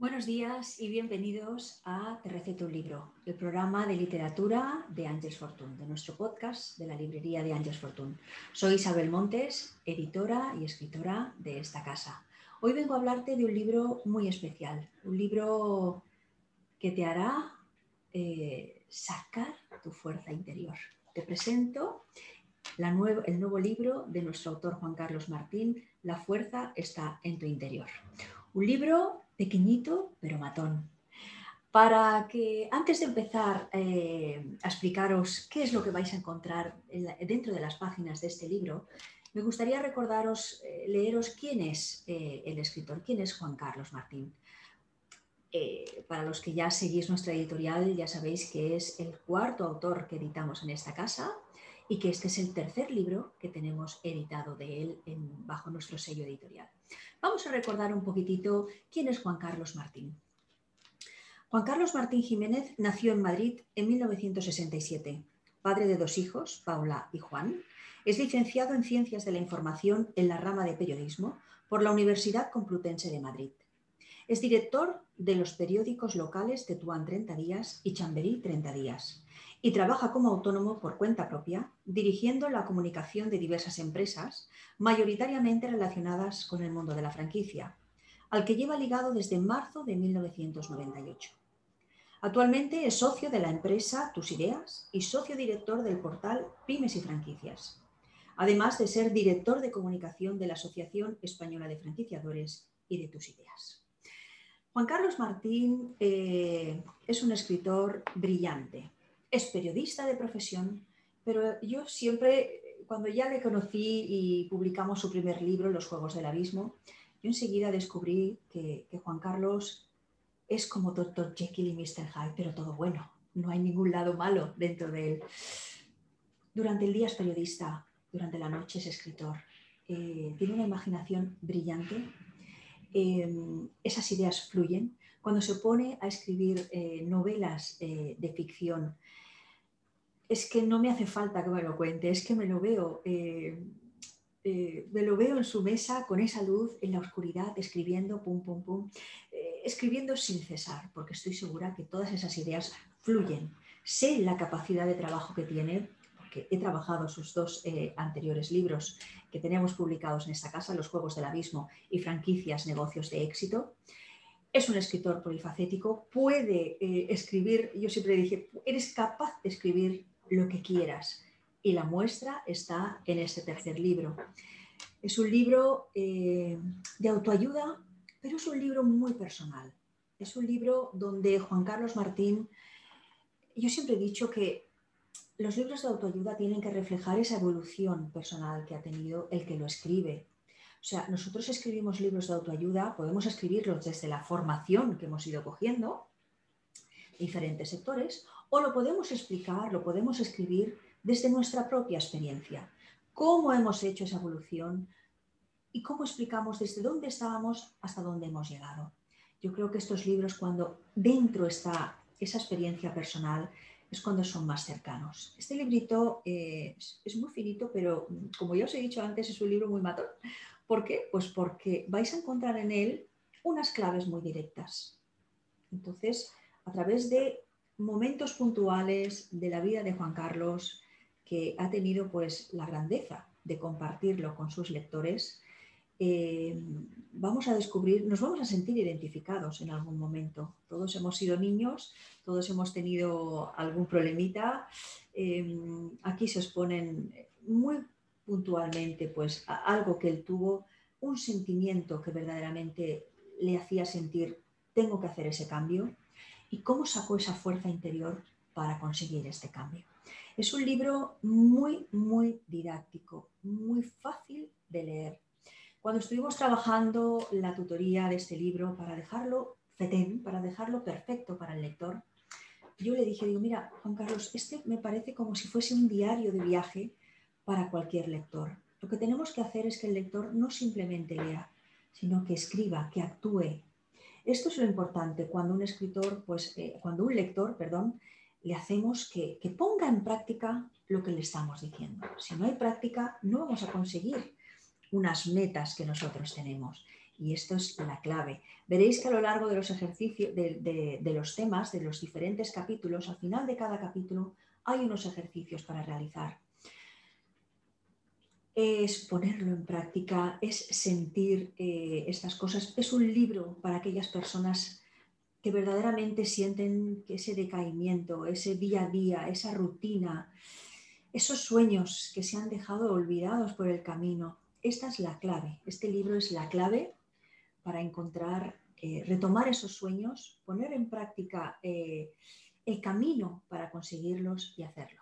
Buenos días y bienvenidos a Te receto un libro, el programa de literatura de Ángeles Fortune, de nuestro podcast de la librería de Ángeles Fortune. Soy Isabel Montes, editora y escritora de esta casa. Hoy vengo a hablarte de un libro muy especial, un libro que te hará eh, sacar tu fuerza interior. Te presento el nuevo libro de nuestro autor Juan Carlos Martín, La fuerza está en tu interior. Un libro pequeñito pero matón. Para que antes de empezar eh, a explicaros qué es lo que vais a encontrar dentro de las páginas de este libro, me gustaría recordaros, eh, leeros quién es eh, el escritor, quién es Juan Carlos Martín. para los que ya seguís nuestra editorial, ya sabéis que es el cuarto autor que editamos en esta casa y que este es el tercer libro que tenemos editado de él bajo nuestro sello editorial. Vamos a recordar un poquitito quién es Juan Carlos Martín. Juan Carlos Martín Jiménez nació en Madrid en 1967, padre de dos hijos, Paula y Juan. Es licenciado en Ciencias de la Información en la rama de periodismo por la Universidad Complutense de Madrid. Es director de los periódicos locales Tetuán 30 días y Chamberí 30 días y trabaja como autónomo por cuenta propia, dirigiendo la comunicación de diversas empresas, mayoritariamente relacionadas con el mundo de la franquicia, al que lleva ligado desde marzo de 1998. Actualmente es socio de la empresa Tus Ideas y socio director del portal Pymes y Franquicias, además de ser director de comunicación de la Asociación Española de Franquiciadores y de Tus Ideas. Juan Carlos Martín eh, es un escritor brillante, es periodista de profesión, pero yo siempre, cuando ya le conocí y publicamos su primer libro, Los Juegos del Abismo, yo enseguida descubrí que, Juan Carlos es como Dr. Jekyll y Mr. Hyde, pero todo bueno, no hay ningún lado malo dentro de él. Durante el día es periodista, durante la noche es escritor. Eh, tiene una imaginación brillante, em, esas ideas fluyen. Cuando se pone a escribir eh, novelas eh, de ficción, es que no me hace falta que me lo cuente, es que me lo veo, eh, eh, me lo veo en su mesa con esa luz en la oscuridad, escribiendo, pum, pum, pum, eh, escribiendo sin cesar, porque estoy segura que todas esas ideas fluyen. Sé la capacidad de trabajo que tiene, porque he trabajado sus dos anteriores libros que tenemos publicados en esta casa, Los Juegos del Abismo y Franquicias, Negocios de Éxito es un escritor polifacético, puede escribir, yo siempre dije, eres capaz de escribir lo que quieras. Y la muestra está en este tercer libro. Es un libro eh, de autoayuda, pero es un libro muy personal. Es un libro donde Juan Carlos Martín, yo siempre he dicho que los libros de autoayuda tienen que reflejar esa evolución personal que ha tenido el que lo escribe. O sea, nosotros escribimos libros de autoayuda, podemos escribirlos desde la formación que hemos ido cogiendo, diferentes sectores, o lo podemos explicar, lo podemos escribir desde nuestra propia experiencia. Cómo hemos hecho esa evolución y cómo explicamos desde dónde estábamos hasta dónde hemos llegado. Yo creo que estos libros, cuando dentro está esa experiencia personal, es cuando son más cercanos. Este librito eh, es muy finito, pero como ya os he dicho antes, es un libro muy matón. ¿Por qué? Pues porque vais a encontrar en él unas claves muy directas. Entonces, a través de momentos puntuales de la vida de Juan Carlos que ha tenido pues la grandeza de compartirlo con sus lectores, eh, vamos a descubrir, nos vamos a sentir identificados en algún momento. Todos hemos sido niños, todos hemos tenido algún problemita. Eh, aquí se exponen muy puntualmente pues algo que él tuvo, un sentimiento que verdaderamente le hacía sentir tengo que hacer ese cambio y cómo sacó esa fuerza interior para conseguir este cambio. Es un libro muy, muy didáctico, muy fácil de leer. Cuando estuvimos trabajando la tutoría de este libro para dejarlo fetén, para dejarlo perfecto para el lector, yo le dije, digo, mira, Juan Carlos, este me parece como si fuese un diario de viaje para cualquier lector. Lo que tenemos que hacer es que el lector no simplemente lea, sino que escriba, que actúe, esto es lo importante cuando un escritor, pues, eh, cuando un lector, perdón, le hacemos que, ponga en práctica lo que le estamos diciendo. Si no hay práctica, no vamos a conseguir unas metas que nosotros tenemos. Y esto es la clave. Veréis que a lo largo de los ejercicios, de, los temas, de los diferentes capítulos, al final de cada capítulo hay unos ejercicios para realizar. Es ponerlo en práctica, es sentir eh, estas cosas. Es un libro para aquellas personas que verdaderamente sienten ese decaimiento, ese día a día, esa rutina, esos sueños que se han dejado olvidados por el camino. Esta es la clave. Este libro es la clave para encontrar, eh, retomar esos sueños, poner en práctica eh, el camino para conseguirlos y hacerlo.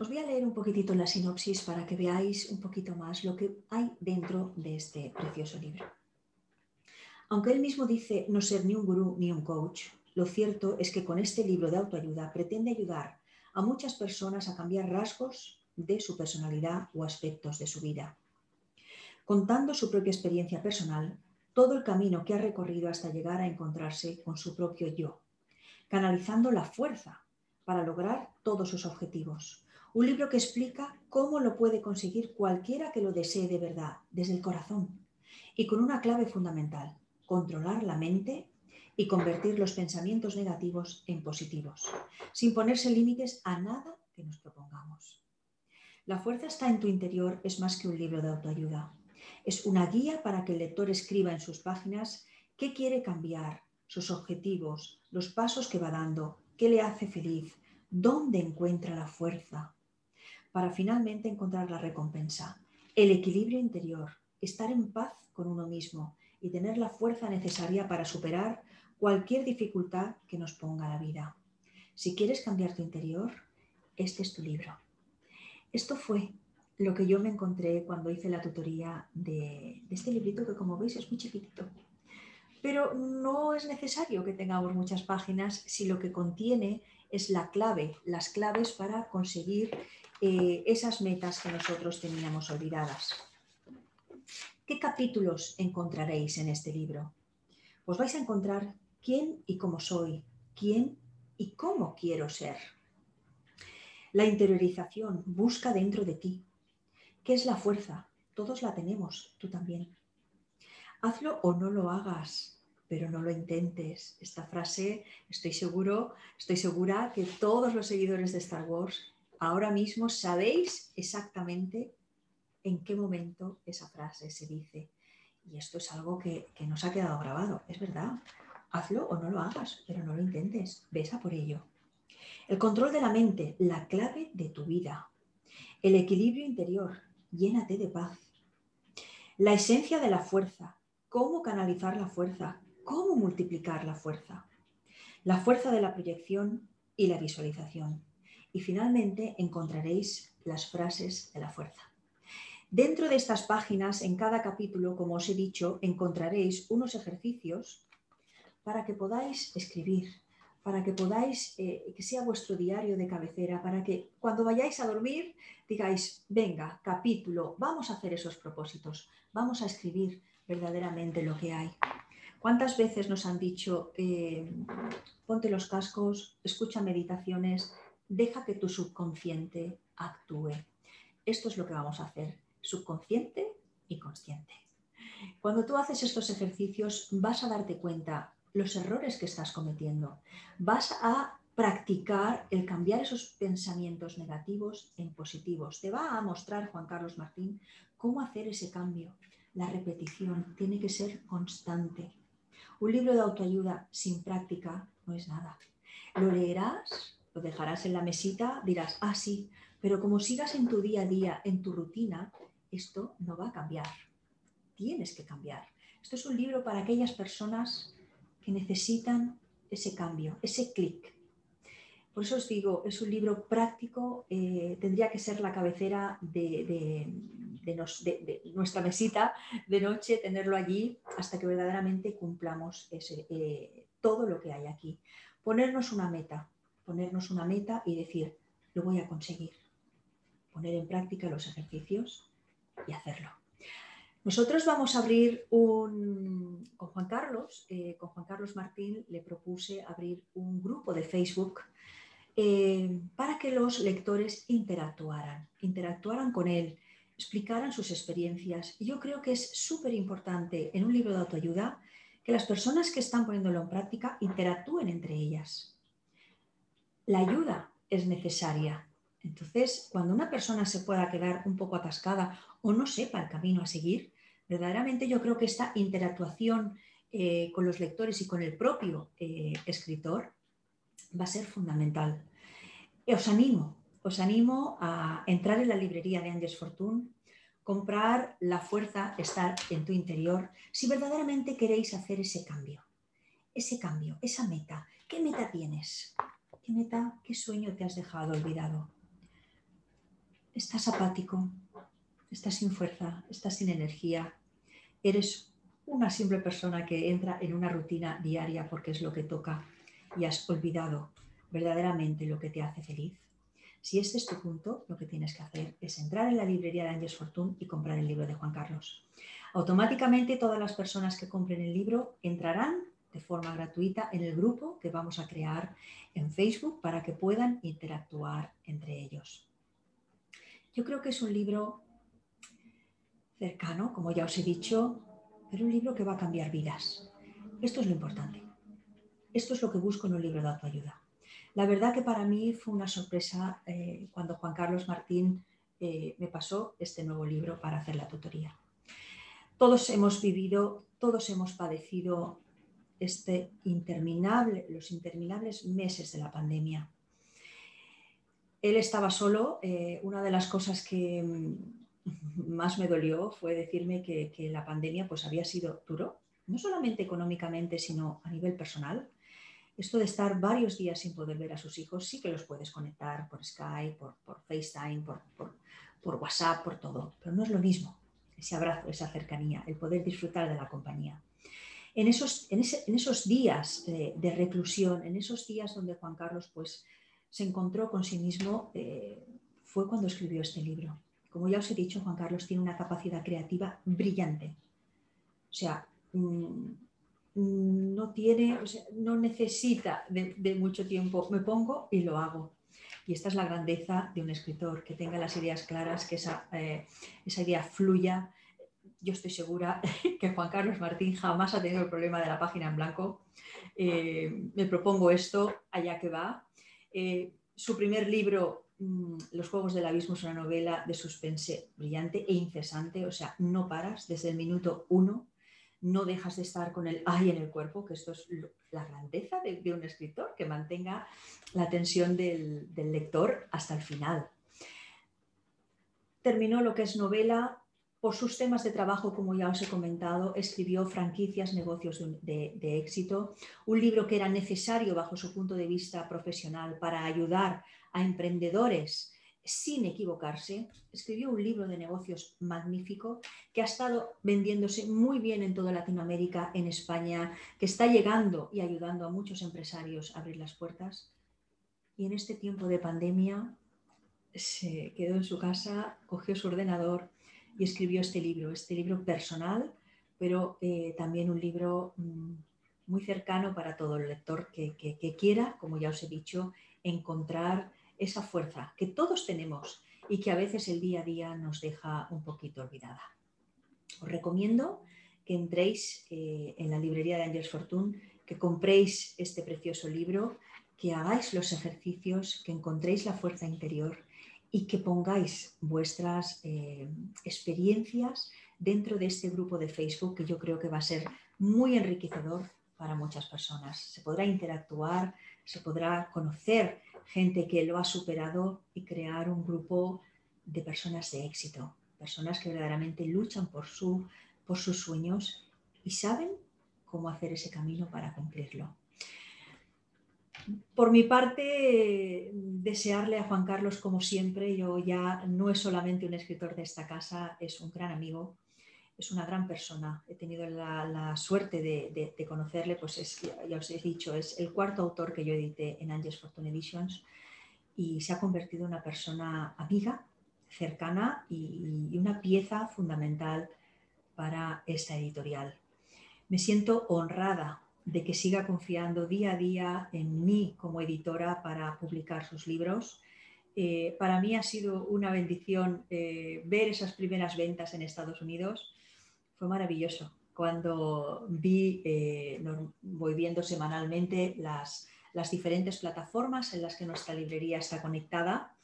Os voy a leer un poquitito la sinopsis para que veáis un poquito más lo que hay dentro de este precioso libro. Aunque él mismo dice no ser ni un gurú ni un coach, lo cierto es que con este libro de autoayuda pretende ayudar a muchas personas a cambiar rasgos de su personalidad o aspectos de su vida contando su propia experiencia personal, todo el camino que ha recorrido hasta llegar a encontrarse con su propio yo, canalizando la fuerza para lograr todos sus objetivos. Un libro que explica cómo lo puede conseguir cualquiera que lo desee de verdad, desde el corazón, y con una clave fundamental, controlar la mente y convertir los pensamientos negativos en positivos, sin ponerse límites a nada que nos propongamos. La fuerza está en tu interior es más que un libro de autoayuda. Es una guía para que el lector escriba en sus páginas qué quiere cambiar, sus objetivos, los pasos que va dando, qué le hace feliz, dónde encuentra la fuerza, para finalmente encontrar la recompensa, el equilibrio interior, estar en paz con uno mismo y tener la fuerza necesaria para superar cualquier dificultad que nos ponga la vida. Si quieres cambiar tu interior, este es tu libro. Esto fue lo que yo me encontré cuando hice la tutoría de, este librito que como veis es muy chiquitito. Pero no es necesario que tengamos muchas páginas si lo que contiene es la clave, las claves para conseguir eh, esas metas que nosotros teníamos olvidadas. ¿Qué capítulos encontraréis en este libro? Pues vais a encontrar quién y cómo soy, quién y cómo quiero ser. La interiorización busca dentro de ti, ¿Qué es la fuerza? Todos la tenemos, tú también. Hazlo o no lo hagas, pero no lo intentes. Esta frase, estoy seguro, estoy segura que todos los seguidores de Star Wars ahora mismo sabéis exactamente en qué momento esa frase se dice. Y esto es algo que, que nos ha quedado grabado, es verdad. Hazlo o no lo hagas, pero no lo intentes. Besa por ello. El control de la mente, la clave de tu vida. El equilibrio interior, llénate de paz. La esencia de la fuerza, cómo canalizar la fuerza, cómo multiplicar la fuerza. La fuerza de la proyección y la visualización. Y finalmente encontraréis las frases de la fuerza. Dentro de estas páginas, en cada capítulo, como os he dicho, encontraréis unos ejercicios para que podáis escribir, para que podáis, eh, que sea vuestro diario de cabecera, para que cuando vayáis a dormir digáis, venga, capítulo, vamos a hacer esos propósitos, vamos a escribir verdaderamente lo que hay. ¿Cuántas veces nos han dicho, eh, ponte los cascos, escucha meditaciones, deja que tu subconsciente actúe? Esto es lo que vamos a hacer, subconsciente y consciente. Cuando tú haces estos ejercicios vas a darte cuenta los errores que estás cometiendo. Vas a practicar el cambiar esos pensamientos negativos en positivos. Te va a mostrar Juan Carlos Martín cómo hacer ese cambio. La repetición tiene que ser constante. Un libro de autoayuda sin práctica no es nada. Lo leerás, lo dejarás en la mesita, dirás, ah, sí, pero como sigas en tu día a día, en tu rutina, esto no va a cambiar. Tienes que cambiar. Esto es un libro para aquellas personas que necesitan ese cambio, ese clic. Por eso os digo, es un libro práctico, eh, tendría que ser la cabecera de, nuestra mesita de noche, tenerlo allí hasta que verdaderamente cumplamos eh, todo lo que hay aquí. Ponernos una meta, ponernos una meta y decir, lo voy a conseguir. Poner en práctica los ejercicios y hacerlo. Nosotros vamos a abrir un, con Juan Carlos, eh, con Juan Carlos Martín le propuse abrir un grupo de Facebook eh, para que los lectores interactuaran, interactuaran con él. explicaran sus experiencias. Yo creo que es súper importante en un libro de autoayuda que las personas que están poniéndolo en práctica interactúen entre ellas. La ayuda es necesaria. Entonces, cuando una persona se pueda quedar un poco atascada o no sepa el camino a seguir, verdaderamente yo creo que esta interactuación eh, con los lectores y con el propio eh, escritor va a ser fundamental. Os animo, os animo a entrar en la librería de Angels Fortune, comprar la fuerza, estar en tu interior, si verdaderamente queréis hacer ese cambio, ese cambio, esa meta. ¿Qué meta tienes? ¿Qué meta, qué sueño te has dejado olvidado? Estás apático, estás sin fuerza, estás sin energía, eres una simple persona que entra en una rutina diaria porque es lo que toca y has olvidado verdaderamente lo que te hace feliz. Si este es tu punto, lo que tienes que hacer es entrar en la librería de Ángeles Fortune y comprar el libro de Juan Carlos. Automáticamente todas las personas que compren el libro entrarán de forma gratuita en el grupo que vamos a crear en Facebook para que puedan interactuar entre ellos. Yo creo que es un libro cercano, como ya os he dicho, pero un libro que va a cambiar vidas. Esto es lo importante. Esto es lo que busco en un libro de autoayuda. La verdad que para mí fue una sorpresa eh, cuando Juan Carlos Martín eh, me pasó este nuevo libro para hacer la tutoría. Todos hemos vivido, todos hemos padecido este interminable, los interminables meses de la pandemia. Él estaba solo. Eh, una de las cosas que mm, más me dolió fue decirme que, que la pandemia pues, había sido duro, no solamente económicamente, sino a nivel personal esto de estar varios días sin poder ver a sus hijos, sí que los puedes conectar por Skype, por, FaceTime, por, WhatsApp, por todo, pero no es lo mismo ese abrazo, esa cercanía, el poder disfrutar de la compañía. En esos, en, esos días de, reclusión, en esos días donde Juan Carlos pues, se encontró con sí mismo, eh, fue cuando escribió este libro. Como ya os he dicho, Juan Carlos tiene una capacidad creativa brillante. O sea, mm, no tiene, no necesita de, mucho tiempo. Me pongo y lo hago. Y esta es la grandeza de un escritor, que tenga las ideas claras, que esa, eh, esa idea fluya. Yo estoy segura que Juan Carlos Martín jamás ha tenido el problema de la página en blanco. Eh, me propongo esto, allá que va. Eh, su primer libro, mm, Los Juegos del Abismo, es una novela de suspense brillante e incesante, o sea, no paras desde el minuto uno no dejas de estar con el ay en el cuerpo, que esto es la grandeza de, un escritor, que mantenga la atención del, lector hasta el final. Terminó lo que es novela. Por sus temas de trabajo, como ya os he comentado, escribió Franquicias, Negocios de, de éxito, un libro que era necesario bajo su punto de vista profesional para ayudar a emprendedores sin equivocarse, escribió un libro de negocios magnífico que ha estado vendiéndose muy bien en toda Latinoamérica, en España, que está llegando y ayudando a muchos empresarios a abrir las puertas. Y en este tiempo de pandemia se quedó en su casa, cogió su ordenador y escribió este libro, este libro personal, pero eh, también un libro mm, muy cercano para todo el lector que, que quiera, como ya os he dicho, encontrar esa fuerza que todos tenemos y que a veces el día a día nos deja un poquito olvidada. Os recomiendo que entréis eh, en la librería de Angels Fortune, que compréis este precioso libro, que hagáis los ejercicios, que encontréis la fuerza interior y que pongáis vuestras eh, experiencias dentro de este grupo de Facebook que yo creo que va a ser muy enriquecedor para muchas personas. Se podrá interactuar, se podrá conocer gente que lo ha superado y crear un grupo de personas de éxito, personas que verdaderamente luchan por, su, por sus sueños y saben cómo hacer ese camino para cumplirlo. Por mi parte, desearle a Juan Carlos, como siempre, yo ya no es solamente un escritor de esta casa, es un gran amigo, es una gran persona. He tenido la, suerte de, conocerle, pues es, ya os he dicho, es el cuarto autor que yo edité en Angels Fortune Editions y se ha convertido en una persona amiga, cercana y, una pieza fundamental para esta editorial. Me siento honrada de que siga confiando día a día en mí como editora para publicar sus libros Eh, para mí ha sido una bendición eh, ver esas primeras ventas en Estados Unidos. Fue maravilloso. Cuando vi, eh, voy viendo semanalmente las, las diferentes plataformas en las que nuestra librería está conectada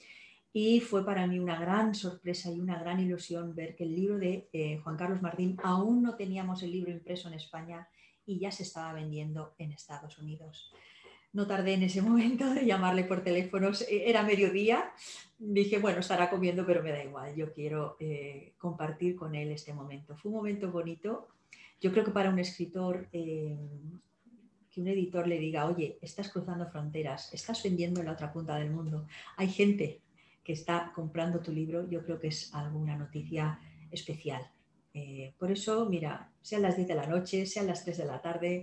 y fue para mí una gran sorpresa y una gran ilusión ver que el libro de Juan Carlos Martín, aún no teníamos el libro impreso en España y ya se estaba vendiendo en Estados Unidos no tardé en ese momento de llamarle por teléfono, era mediodía, dije, bueno, estará comiendo, pero me da igual, yo quiero eh, compartir con él este momento. Fue un momento bonito, yo creo que para un escritor, eh, que un editor le diga, oye, estás cruzando fronteras, estás vendiendo en la otra punta del mundo, hay gente que está comprando tu libro, yo creo que es alguna noticia especial. Eh, por eso, mira, sean las 10 de la noche, sean las 3 de la tarde,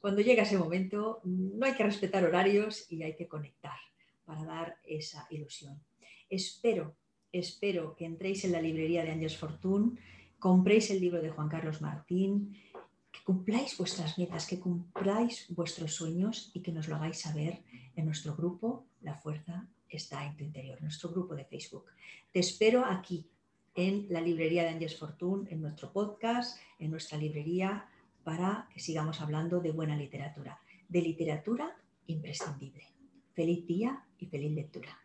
cuando llega ese momento no hay que respetar horarios y hay que conectar para dar esa ilusión. Espero, espero que entréis en la librería de Ángeles Fortune, compréis el libro de Juan Carlos Martín, que cumpláis vuestras metas, que cumpláis vuestros sueños y que nos lo hagáis saber en nuestro grupo La Fuerza está en tu interior, nuestro grupo de Facebook. Te espero aquí en la librería de Ángeles Fortune, en nuestro podcast, en nuestra librería para que sigamos hablando de buena literatura, de literatura imprescindible. Feliz día y feliz lectura.